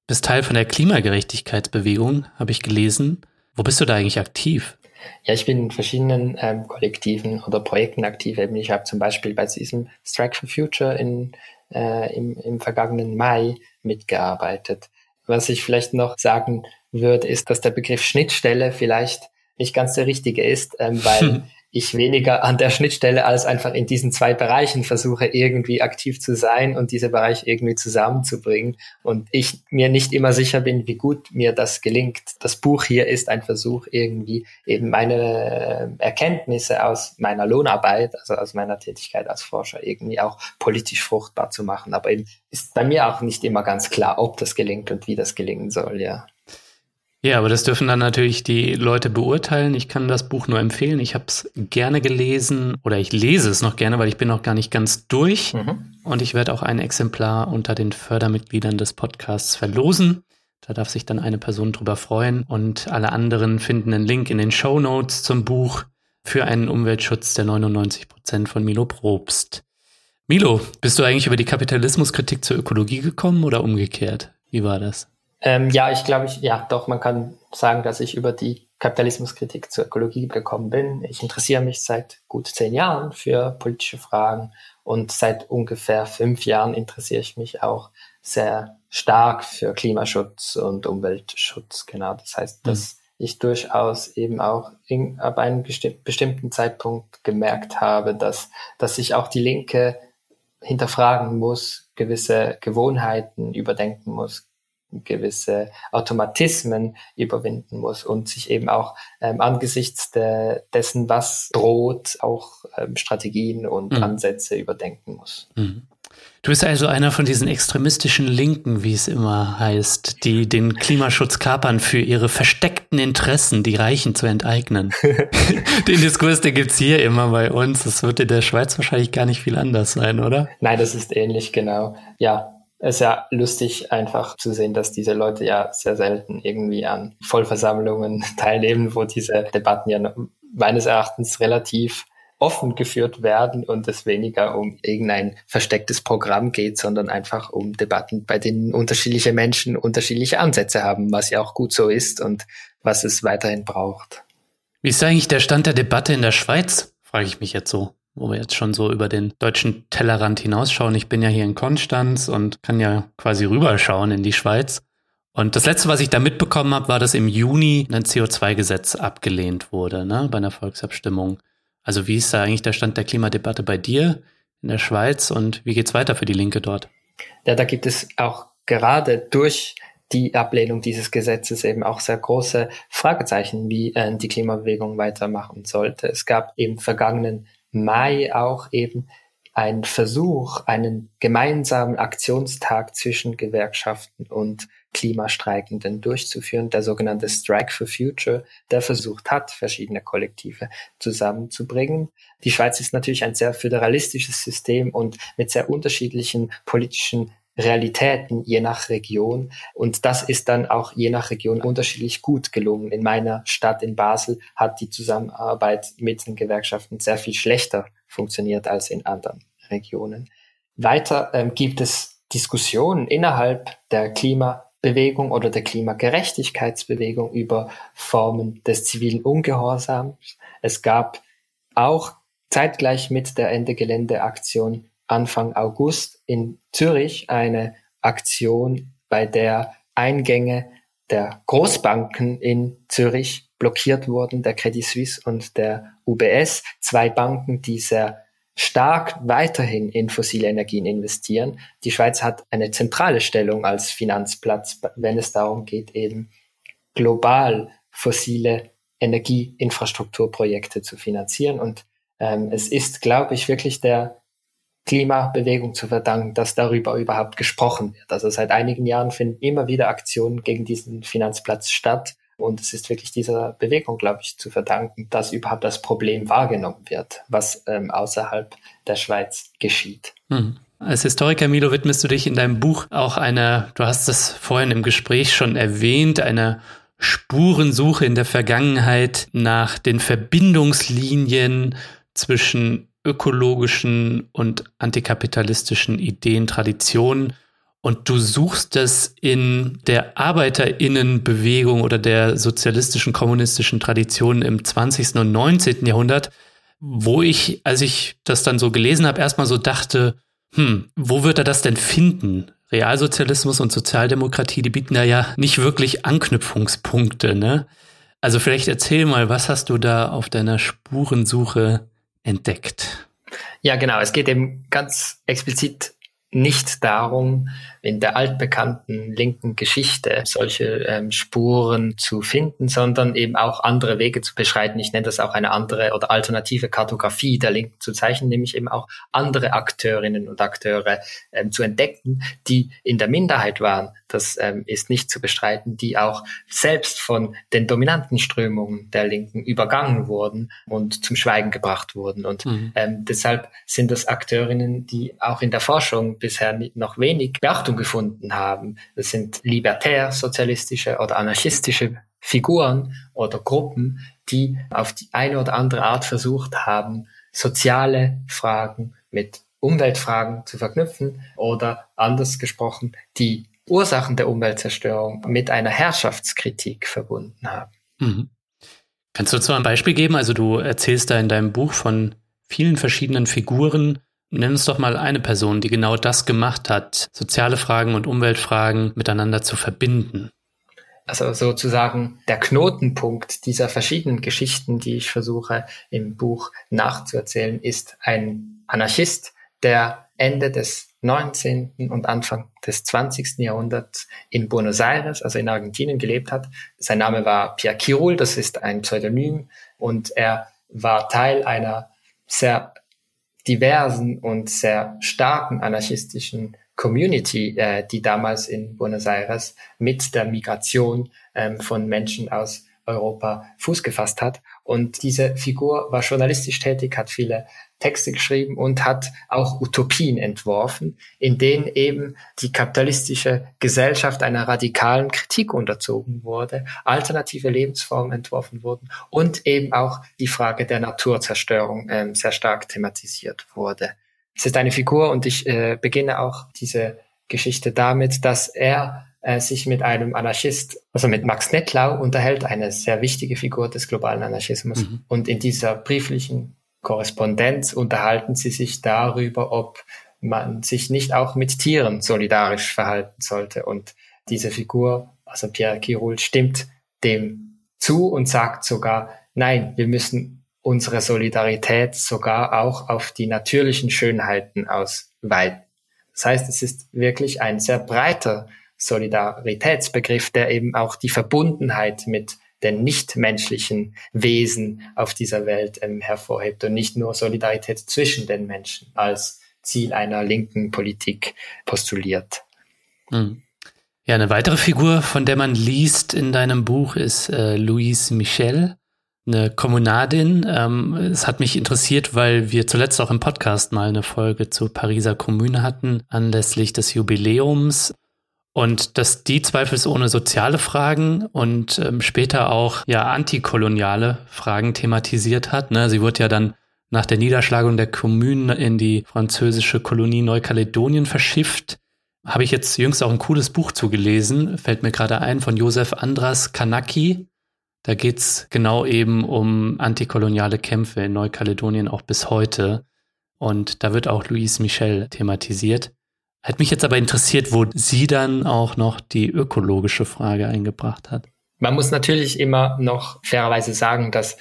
Bist Teil von der Klimagerechtigkeitsbewegung, habe ich gelesen. Wo bist du da eigentlich aktiv? Ja, ich bin in verschiedenen ähm, Kollektiven oder Projekten aktiv. Ich habe zum Beispiel bei diesem Strike for Future in, äh, im, im vergangenen Mai mitgearbeitet. Was ich vielleicht noch sagen würde, ist, dass der Begriff Schnittstelle vielleicht nicht ganz der richtige ist, ähm, weil ich weniger an der Schnittstelle als einfach in diesen zwei Bereichen versuche, irgendwie aktiv zu sein und diese Bereiche irgendwie zusammenzubringen. Und ich mir nicht immer sicher bin, wie gut mir das gelingt. Das Buch hier ist ein Versuch, irgendwie eben meine Erkenntnisse aus meiner Lohnarbeit, also aus meiner Tätigkeit als Forscher, irgendwie auch politisch fruchtbar zu machen. Aber eben ist bei mir auch nicht immer ganz klar, ob das gelingt und wie das gelingen soll, ja. Ja, aber das dürfen dann natürlich die Leute beurteilen. Ich kann das Buch nur empfehlen. Ich habe es gerne gelesen oder ich lese es noch gerne, weil ich bin noch gar nicht ganz durch. Mhm. Und ich werde auch ein Exemplar unter den Fördermitgliedern des Podcasts verlosen. Da darf sich dann eine Person drüber freuen und alle anderen finden einen Link in den Show Notes zum Buch für einen Umweltschutz der 99 Prozent von Milo Probst. Milo, bist du eigentlich über die Kapitalismuskritik zur Ökologie gekommen oder umgekehrt? Wie war das? Ähm, ja, ich glaube, ich, ja, doch, man kann sagen, dass ich über die Kapitalismuskritik zur Ökologie gekommen bin. Ich interessiere mich seit gut zehn Jahren für politische Fragen und seit ungefähr fünf Jahren interessiere ich mich auch sehr stark für Klimaschutz und Umweltschutz. Genau, das heißt, mhm. dass ich durchaus eben auch in, ab einem bestimmten Zeitpunkt gemerkt habe, dass, dass sich auch die Linke hinterfragen muss, gewisse Gewohnheiten überdenken muss, gewisse Automatismen überwinden muss und sich eben auch ähm, angesichts de, dessen, was droht, auch ähm, Strategien und mhm. Ansätze überdenken muss. Mhm. Du bist also einer von diesen extremistischen Linken, wie es immer heißt, die den Klimaschutz kapern für ihre versteckten Interessen, die Reichen zu enteignen. den Diskurs, den gibt's hier immer bei uns. Das wird in der Schweiz wahrscheinlich gar nicht viel anders sein, oder? Nein, das ist ähnlich, genau. Ja, es ist ja lustig einfach zu sehen, dass diese Leute ja sehr selten irgendwie an Vollversammlungen teilnehmen, wo diese Debatten ja meines Erachtens relativ offen geführt werden und es weniger um irgendein verstecktes Programm geht, sondern einfach um Debatten, bei denen unterschiedliche Menschen unterschiedliche Ansätze haben, was ja auch gut so ist und was es weiterhin braucht. Wie ist eigentlich der Stand der Debatte in der Schweiz? Frage ich mich jetzt so wo wir jetzt schon so über den deutschen Tellerrand hinausschauen. Ich bin ja hier in Konstanz und kann ja quasi rüberschauen in die Schweiz. Und das letzte, was ich da mitbekommen habe, war, dass im Juni ein CO2-Gesetz abgelehnt wurde, ne, bei einer Volksabstimmung. Also wie ist da eigentlich der Stand der Klimadebatte bei dir in der Schweiz und wie geht's weiter für die Linke dort? Ja, da gibt es auch gerade durch die Ablehnung dieses Gesetzes eben auch sehr große Fragezeichen, wie äh, die Klimabewegung weitermachen sollte. Es gab im vergangenen Mai auch eben ein Versuch, einen gemeinsamen Aktionstag zwischen Gewerkschaften und Klimastreikenden durchzuführen, der sogenannte Strike for Future, der versucht hat, verschiedene Kollektive zusammenzubringen. Die Schweiz ist natürlich ein sehr föderalistisches System und mit sehr unterschiedlichen politischen Realitäten je nach Region. Und das ist dann auch je nach Region unterschiedlich gut gelungen. In meiner Stadt in Basel hat die Zusammenarbeit mit den Gewerkschaften sehr viel schlechter funktioniert als in anderen Regionen. Weiter ähm, gibt es Diskussionen innerhalb der Klimabewegung oder der Klimagerechtigkeitsbewegung über Formen des zivilen Ungehorsams. Es gab auch zeitgleich mit der Ende Gelände Aktion Anfang August in Zürich eine Aktion, bei der Eingänge der Großbanken in Zürich blockiert wurden, der Credit Suisse und der UBS, zwei Banken, die sehr stark weiterhin in fossile Energien investieren. Die Schweiz hat eine zentrale Stellung als Finanzplatz, wenn es darum geht, eben global fossile Energieinfrastrukturprojekte zu finanzieren. Und ähm, es ist, glaube ich, wirklich der Klimabewegung zu verdanken, dass darüber überhaupt gesprochen wird. Also seit einigen Jahren finden immer wieder Aktionen gegen diesen Finanzplatz statt. Und es ist wirklich dieser Bewegung, glaube ich, zu verdanken, dass überhaupt das Problem wahrgenommen wird, was ähm, außerhalb der Schweiz geschieht. Hm. Als Historiker, Milo, widmest du dich in deinem Buch auch einer, du hast es vorhin im Gespräch schon erwähnt, einer Spurensuche in der Vergangenheit nach den Verbindungslinien zwischen ökologischen und antikapitalistischen Ideen, Traditionen und du suchst es in der Arbeiterinnenbewegung oder der sozialistischen, kommunistischen Tradition im 20. und 19. Jahrhundert, wo ich, als ich das dann so gelesen habe, erstmal so dachte, hm, wo wird er das denn finden? Realsozialismus und Sozialdemokratie, die bieten da ja nicht wirklich Anknüpfungspunkte, ne? Also vielleicht erzähl mal, was hast du da auf deiner Spurensuche entdeckt? Ja, genau. Es geht eben ganz explizit nicht darum, in der altbekannten linken Geschichte solche ähm, Spuren zu finden, sondern eben auch andere Wege zu beschreiten. Ich nenne das auch eine andere oder alternative Kartografie der Linken zu zeichnen, nämlich eben auch andere Akteurinnen und Akteure ähm, zu entdecken, die in der Minderheit waren. Das ähm, ist nicht zu bestreiten, die auch selbst von den dominanten Strömungen der Linken übergangen wurden und zum Schweigen gebracht wurden. Und mhm. ähm, deshalb sind das Akteurinnen, die auch in der Forschung bisher noch wenig Beachtung Beachtung gefunden haben. Das sind libertär-sozialistische oder anarchistische Figuren oder Gruppen, die auf die eine oder andere Art versucht haben, soziale Fragen mit Umweltfragen zu verknüpfen oder anders gesprochen, die Ursachen der Umweltzerstörung mit einer Herrschaftskritik verbunden haben. Mhm. Kannst du dazu ein Beispiel geben? Also du erzählst da in deinem Buch von vielen verschiedenen Figuren, Nenn uns doch mal eine Person, die genau das gemacht hat, soziale Fragen und Umweltfragen miteinander zu verbinden. Also sozusagen der Knotenpunkt dieser verschiedenen Geschichten, die ich versuche im Buch nachzuerzählen, ist ein Anarchist, der Ende des 19. und Anfang des 20. Jahrhunderts in Buenos Aires, also in Argentinien, gelebt hat. Sein Name war Pierre Kirul, das ist ein Pseudonym und er war Teil einer sehr diversen und sehr starken anarchistischen Community, äh, die damals in Buenos Aires mit der Migration ähm, von Menschen aus Europa Fuß gefasst hat. Und diese Figur war journalistisch tätig, hat viele Texte geschrieben und hat auch Utopien entworfen, in denen eben die kapitalistische Gesellschaft einer radikalen Kritik unterzogen wurde, alternative Lebensformen entworfen wurden und eben auch die Frage der Naturzerstörung äh, sehr stark thematisiert wurde. Es ist eine Figur und ich äh, beginne auch diese Geschichte damit, dass er äh, sich mit einem Anarchist, also mit Max Nettlau unterhält, eine sehr wichtige Figur des globalen Anarchismus. Mhm. Und in dieser brieflichen Korrespondenz unterhalten sie sich darüber, ob man sich nicht auch mit Tieren solidarisch verhalten sollte. Und diese Figur, also Pierre Kirul, stimmt dem zu und sagt sogar, nein, wir müssen unsere Solidarität sogar auch auf die natürlichen Schönheiten ausweiten. Das heißt, es ist wirklich ein sehr breiter Solidaritätsbegriff, der eben auch die Verbundenheit mit den nichtmenschlichen Wesen auf dieser Welt ähm, hervorhebt und nicht nur Solidarität zwischen den Menschen als Ziel einer linken Politik postuliert. Mhm. Ja, eine weitere Figur, von der man liest in deinem Buch, ist äh, Louise Michel, eine Kommunadin. Ähm, es hat mich interessiert, weil wir zuletzt auch im Podcast mal eine Folge zur Pariser Kommune hatten, anlässlich des Jubiläums. Und dass die zweifelsohne soziale Fragen und ähm, später auch ja antikoloniale Fragen thematisiert hat. Ne? Sie wurde ja dann nach der Niederschlagung der Kommunen in die französische Kolonie Neukaledonien verschifft. Habe ich jetzt jüngst auch ein cooles Buch zugelesen, fällt mir gerade ein, von Josef Andras Kanaki. Da geht's genau eben um antikoloniale Kämpfe in Neukaledonien auch bis heute. Und da wird auch Louise Michel thematisiert. Hat mich jetzt aber interessiert, wo sie dann auch noch die ökologische Frage eingebracht hat. Man muss natürlich immer noch fairerweise sagen, dass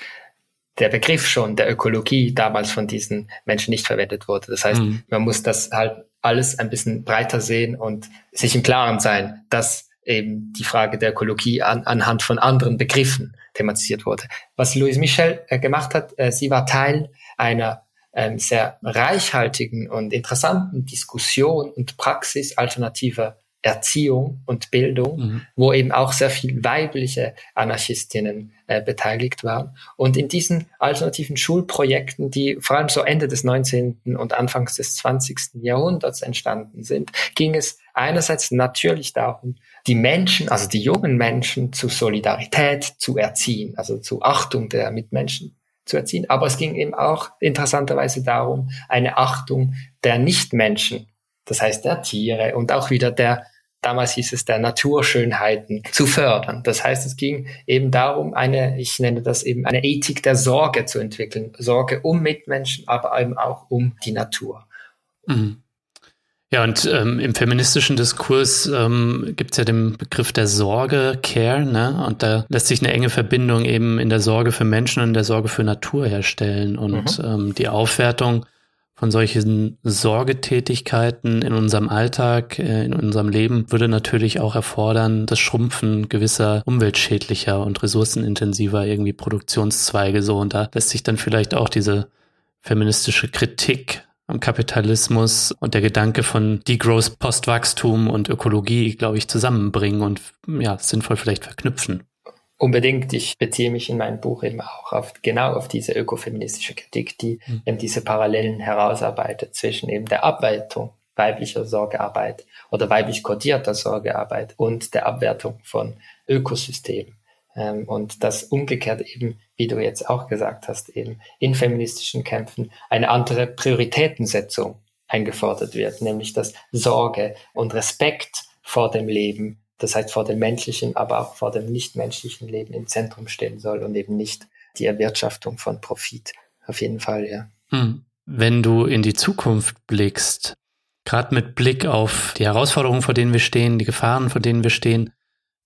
der Begriff schon der Ökologie damals von diesen Menschen nicht verwendet wurde. Das heißt, mhm. man muss das halt alles ein bisschen breiter sehen und sich im Klaren sein, dass eben die Frage der Ökologie an, anhand von anderen Begriffen thematisiert wurde. Was Louise Michel äh, gemacht hat, äh, sie war Teil einer ähm, sehr reichhaltigen und interessanten Diskussion und Praxis alternativer Erziehung und Bildung, mhm. wo eben auch sehr viel weibliche Anarchistinnen äh, beteiligt waren. Und in diesen alternativen Schulprojekten, die vor allem so Ende des 19. und Anfangs des 20. Jahrhunderts entstanden sind, ging es einerseits natürlich darum, die Menschen, also die jungen Menschen zu Solidarität zu erziehen, also zu Achtung der Mitmenschen zu erziehen. Aber es ging eben auch interessanterweise darum, eine Achtung der Nichtmenschen, das heißt der Tiere und auch wieder der, damals hieß es der Naturschönheiten zu fördern. Das heißt, es ging eben darum, eine, ich nenne das eben eine Ethik der Sorge zu entwickeln. Sorge um Mitmenschen, aber eben auch um die Natur. Mhm. Ja, und ähm, im feministischen Diskurs ähm, gibt es ja den Begriff der Sorge, Care, ne? Und da lässt sich eine enge Verbindung eben in der Sorge für Menschen und in der Sorge für Natur herstellen. Und mhm. ähm, die Aufwertung von solchen Sorgetätigkeiten in unserem Alltag, äh, in unserem Leben, würde natürlich auch erfordern, das Schrumpfen gewisser umweltschädlicher und ressourcenintensiver irgendwie Produktionszweige so. Und da lässt sich dann vielleicht auch diese feministische Kritik am Kapitalismus und der Gedanke von Degrowth, Postwachstum und Ökologie, glaube ich, zusammenbringen und ja, sinnvoll vielleicht verknüpfen. Unbedingt. Ich beziehe mich in meinem Buch eben auch auf genau auf diese ökofeministische Kritik, die mhm. eben diese Parallelen herausarbeitet zwischen eben der Abwertung weiblicher Sorgearbeit oder weiblich kodierter Sorgearbeit und der Abwertung von Ökosystemen. Ähm, und das umgekehrt eben, wie du jetzt auch gesagt hast, eben in feministischen Kämpfen eine andere Prioritätensetzung eingefordert wird, nämlich dass Sorge und Respekt vor dem Leben, das heißt vor dem menschlichen, aber auch vor dem nichtmenschlichen Leben im Zentrum stehen soll und eben nicht die Erwirtschaftung von Profit. Auf jeden Fall, ja. Hm. Wenn du in die Zukunft blickst, gerade mit Blick auf die Herausforderungen, vor denen wir stehen, die Gefahren, vor denen wir stehen,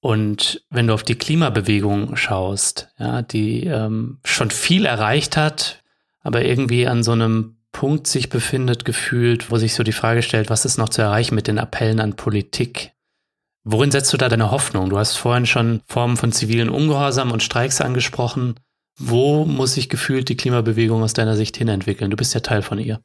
und wenn du auf die Klimabewegung schaust, ja, die ähm, schon viel erreicht hat, aber irgendwie an so einem Punkt sich befindet, gefühlt, wo sich so die Frage stellt, was ist noch zu erreichen mit den Appellen an Politik? Worin setzt du da deine Hoffnung? Du hast vorhin schon Formen von zivilen Ungehorsam und Streiks angesprochen. Wo muss sich gefühlt die Klimabewegung aus deiner Sicht hinentwickeln? Du bist ja Teil von ihr.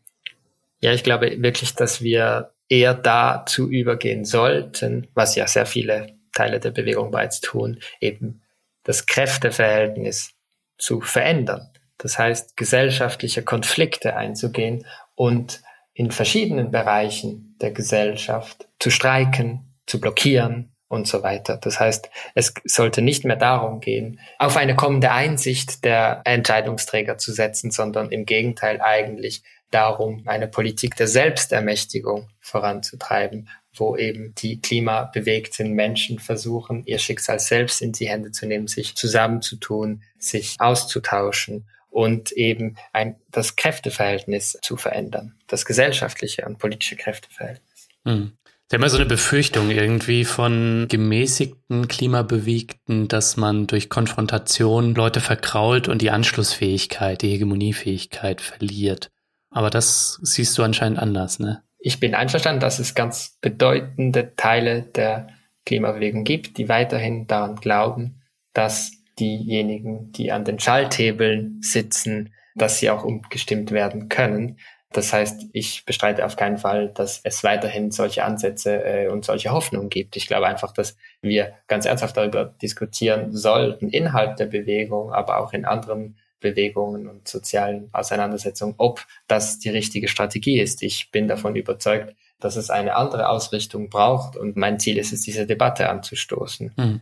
Ja, ich glaube wirklich, dass wir eher dazu übergehen sollten, was ja sehr viele Teile der Bewegung bereits tun, eben das Kräfteverhältnis zu verändern. Das heißt, gesellschaftliche Konflikte einzugehen und in verschiedenen Bereichen der Gesellschaft zu streiken, zu blockieren und so weiter. Das heißt, es sollte nicht mehr darum gehen, auf eine kommende Einsicht der Entscheidungsträger zu setzen, sondern im Gegenteil eigentlich darum, eine Politik der Selbstermächtigung voranzutreiben wo eben die klimabewegten Menschen versuchen, ihr Schicksal selbst in die Hände zu nehmen, sich zusammenzutun, sich auszutauschen und eben ein, das Kräfteverhältnis zu verändern, das gesellschaftliche und politische Kräfteverhältnis. Hm. Sie haben ja so eine Befürchtung irgendwie von gemäßigten Klimabewegten, dass man durch Konfrontation Leute verkrault und die Anschlussfähigkeit, die Hegemoniefähigkeit verliert. Aber das siehst du anscheinend anders, ne? ich bin einverstanden, dass es ganz bedeutende Teile der Klimabewegung gibt, die weiterhin daran glauben, dass diejenigen, die an den Schalthebeln sitzen, dass sie auch umgestimmt werden können. Das heißt, ich bestreite auf keinen Fall, dass es weiterhin solche Ansätze äh, und solche Hoffnungen gibt. Ich glaube einfach, dass wir ganz ernsthaft darüber diskutieren sollten, innerhalb der Bewegung, aber auch in anderen Bewegungen und sozialen Auseinandersetzungen, ob das die richtige Strategie ist. Ich bin davon überzeugt, dass es eine andere Ausrichtung braucht und mein Ziel ist es, diese Debatte anzustoßen. Hm.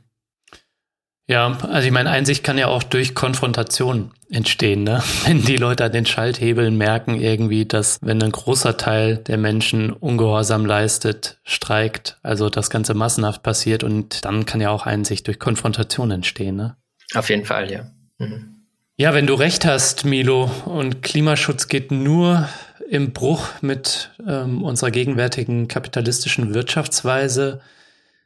Ja, also ich meine, Einsicht kann ja auch durch Konfrontation entstehen, ne? Wenn die Leute an den Schalthebeln merken irgendwie, dass wenn ein großer Teil der Menschen Ungehorsam leistet, streikt, also das Ganze massenhaft passiert und dann kann ja auch Einsicht durch Konfrontation entstehen, ne? Auf jeden Fall, ja. Mhm. Ja, wenn du recht hast, Milo, und Klimaschutz geht nur im Bruch mit ähm, unserer gegenwärtigen kapitalistischen Wirtschaftsweise.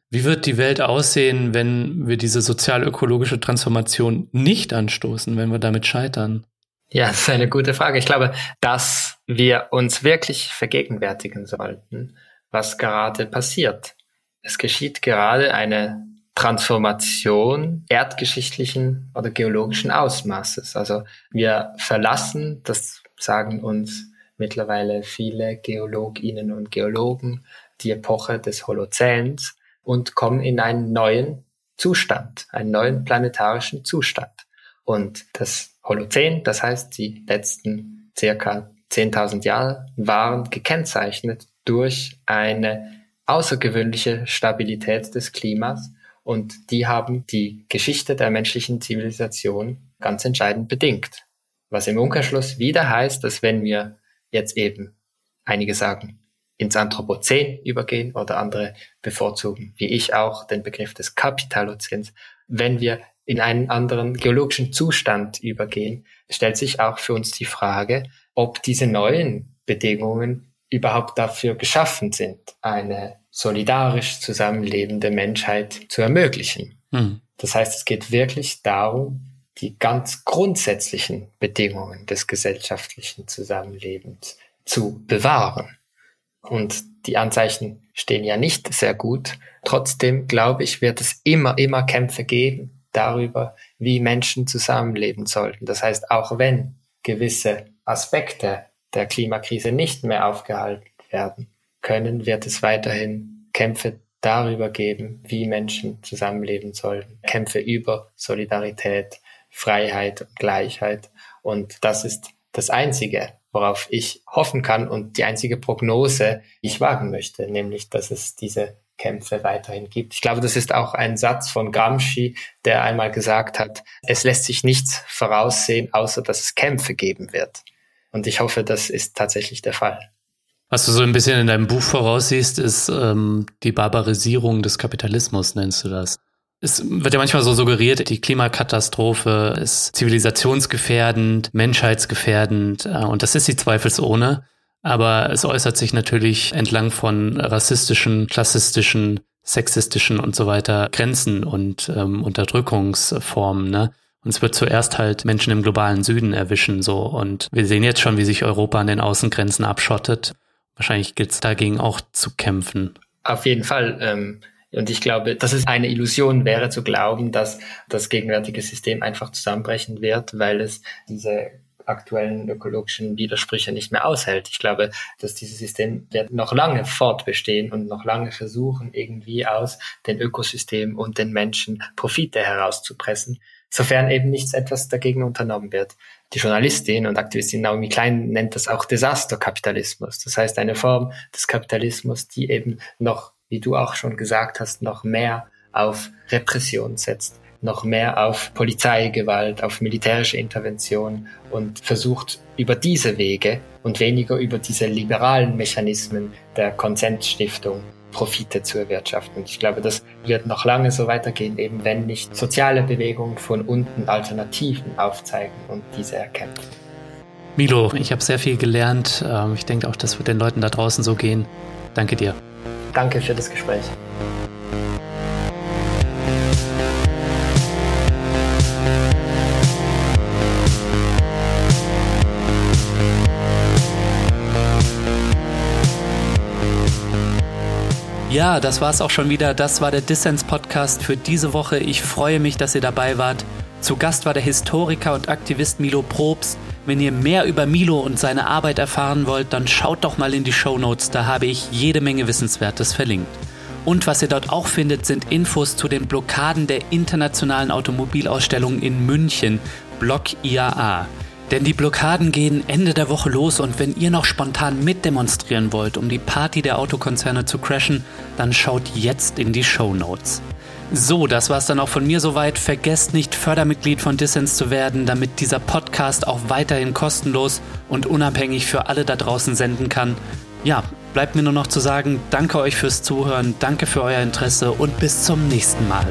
Wie wird die Welt aussehen, wenn wir diese sozial-ökologische Transformation nicht anstoßen, wenn wir damit scheitern? Ja, das ist eine gute Frage. Ich glaube, dass wir uns wirklich vergegenwärtigen sollten, was gerade passiert. Es geschieht gerade eine Transformation erdgeschichtlichen oder geologischen Ausmaßes. Also wir verlassen, das sagen uns mittlerweile viele Geologinnen und Geologen, die Epoche des Holozäns und kommen in einen neuen Zustand, einen neuen planetarischen Zustand. Und das Holozän, das heißt die letzten circa 10.000 Jahre, waren gekennzeichnet durch eine außergewöhnliche Stabilität des Klimas und die haben die Geschichte der menschlichen Zivilisation ganz entscheidend bedingt. Was im Umkehrschluss wieder heißt, dass wenn wir jetzt eben, einige sagen, ins Anthropozän übergehen oder andere bevorzugen, wie ich auch, den Begriff des Kapitalozäns, wenn wir in einen anderen geologischen Zustand übergehen, stellt sich auch für uns die Frage, ob diese neuen Bedingungen überhaupt dafür geschaffen sind, eine solidarisch zusammenlebende Menschheit zu ermöglichen. Mhm. Das heißt, es geht wirklich darum, die ganz grundsätzlichen Bedingungen des gesellschaftlichen Zusammenlebens zu bewahren. Und die Anzeichen stehen ja nicht sehr gut. Trotzdem glaube ich, wird es immer, immer Kämpfe geben darüber, wie Menschen zusammenleben sollten. Das heißt, auch wenn gewisse Aspekte der Klimakrise nicht mehr aufgehalten werden können, wird es weiterhin Kämpfe darüber geben, wie Menschen zusammenleben sollen. Kämpfe über Solidarität, Freiheit und Gleichheit. Und das ist das Einzige, worauf ich hoffen kann und die einzige Prognose, die ich wagen möchte, nämlich, dass es diese Kämpfe weiterhin gibt. Ich glaube, das ist auch ein Satz von Gramsci, der einmal gesagt hat, es lässt sich nichts voraussehen, außer dass es Kämpfe geben wird. Und ich hoffe, das ist tatsächlich der Fall. Was du so ein bisschen in deinem Buch voraussiehst, ist ähm, die Barbarisierung des Kapitalismus, nennst du das. Es wird ja manchmal so suggeriert, die Klimakatastrophe ist zivilisationsgefährdend, menschheitsgefährdend äh, und das ist sie zweifelsohne. Aber es äußert sich natürlich entlang von rassistischen, klassistischen, sexistischen und so weiter Grenzen und ähm, Unterdrückungsformen. Ne? Und es wird zuerst halt Menschen im globalen Süden erwischen so. Und wir sehen jetzt schon, wie sich Europa an den Außengrenzen abschottet. Wahrscheinlich gilt es dagegen auch zu kämpfen. Auf jeden Fall. Ähm und ich glaube, dass es eine Illusion wäre zu glauben, dass das gegenwärtige System einfach zusammenbrechen wird, weil es diese aktuellen ökologischen Widersprüche nicht mehr aushält. Ich glaube, dass dieses System wird noch lange fortbestehen und noch lange versuchen, irgendwie aus den Ökosystemen und den Menschen Profite herauszupressen, sofern eben nichts etwas dagegen unternommen wird. Die Journalistin und Aktivistin Naomi Klein nennt das auch Desasterkapitalismus. Das heißt eine Form des Kapitalismus, die eben noch wie du auch schon gesagt hast, noch mehr auf Repression setzt, noch mehr auf Polizeigewalt, auf militärische Intervention und versucht über diese Wege und weniger über diese liberalen Mechanismen der Konsensstiftung Profite zu erwirtschaften. Und ich glaube, das wird noch lange so weitergehen, eben wenn nicht soziale Bewegungen von unten Alternativen aufzeigen und diese erkennen. Milo, ich habe sehr viel gelernt. Ähm, ich denke auch, das wird den Leuten da draußen so gehen. Danke dir. Danke für das Gespräch. Ja, das war's auch schon wieder. Das war der Dissens Podcast für diese Woche. Ich freue mich, dass ihr dabei wart. Zu Gast war der Historiker und Aktivist Milo Probst. Wenn ihr mehr über Milo und seine Arbeit erfahren wollt, dann schaut doch mal in die Show Notes, da habe ich jede Menge Wissenswertes verlinkt. Und was ihr dort auch findet, sind Infos zu den Blockaden der internationalen Automobilausstellung in München, Block IAA. Denn die Blockaden gehen Ende der Woche los und wenn ihr noch spontan mitdemonstrieren wollt, um die Party der Autokonzerne zu crashen, dann schaut jetzt in die Show Notes. So, das war's dann auch von mir soweit. Vergesst nicht, Fördermitglied von Dissens zu werden, damit dieser Podcast auch weiterhin kostenlos und unabhängig für alle da draußen senden kann. Ja, bleibt mir nur noch zu sagen, danke euch fürs Zuhören, danke für euer Interesse und bis zum nächsten Mal.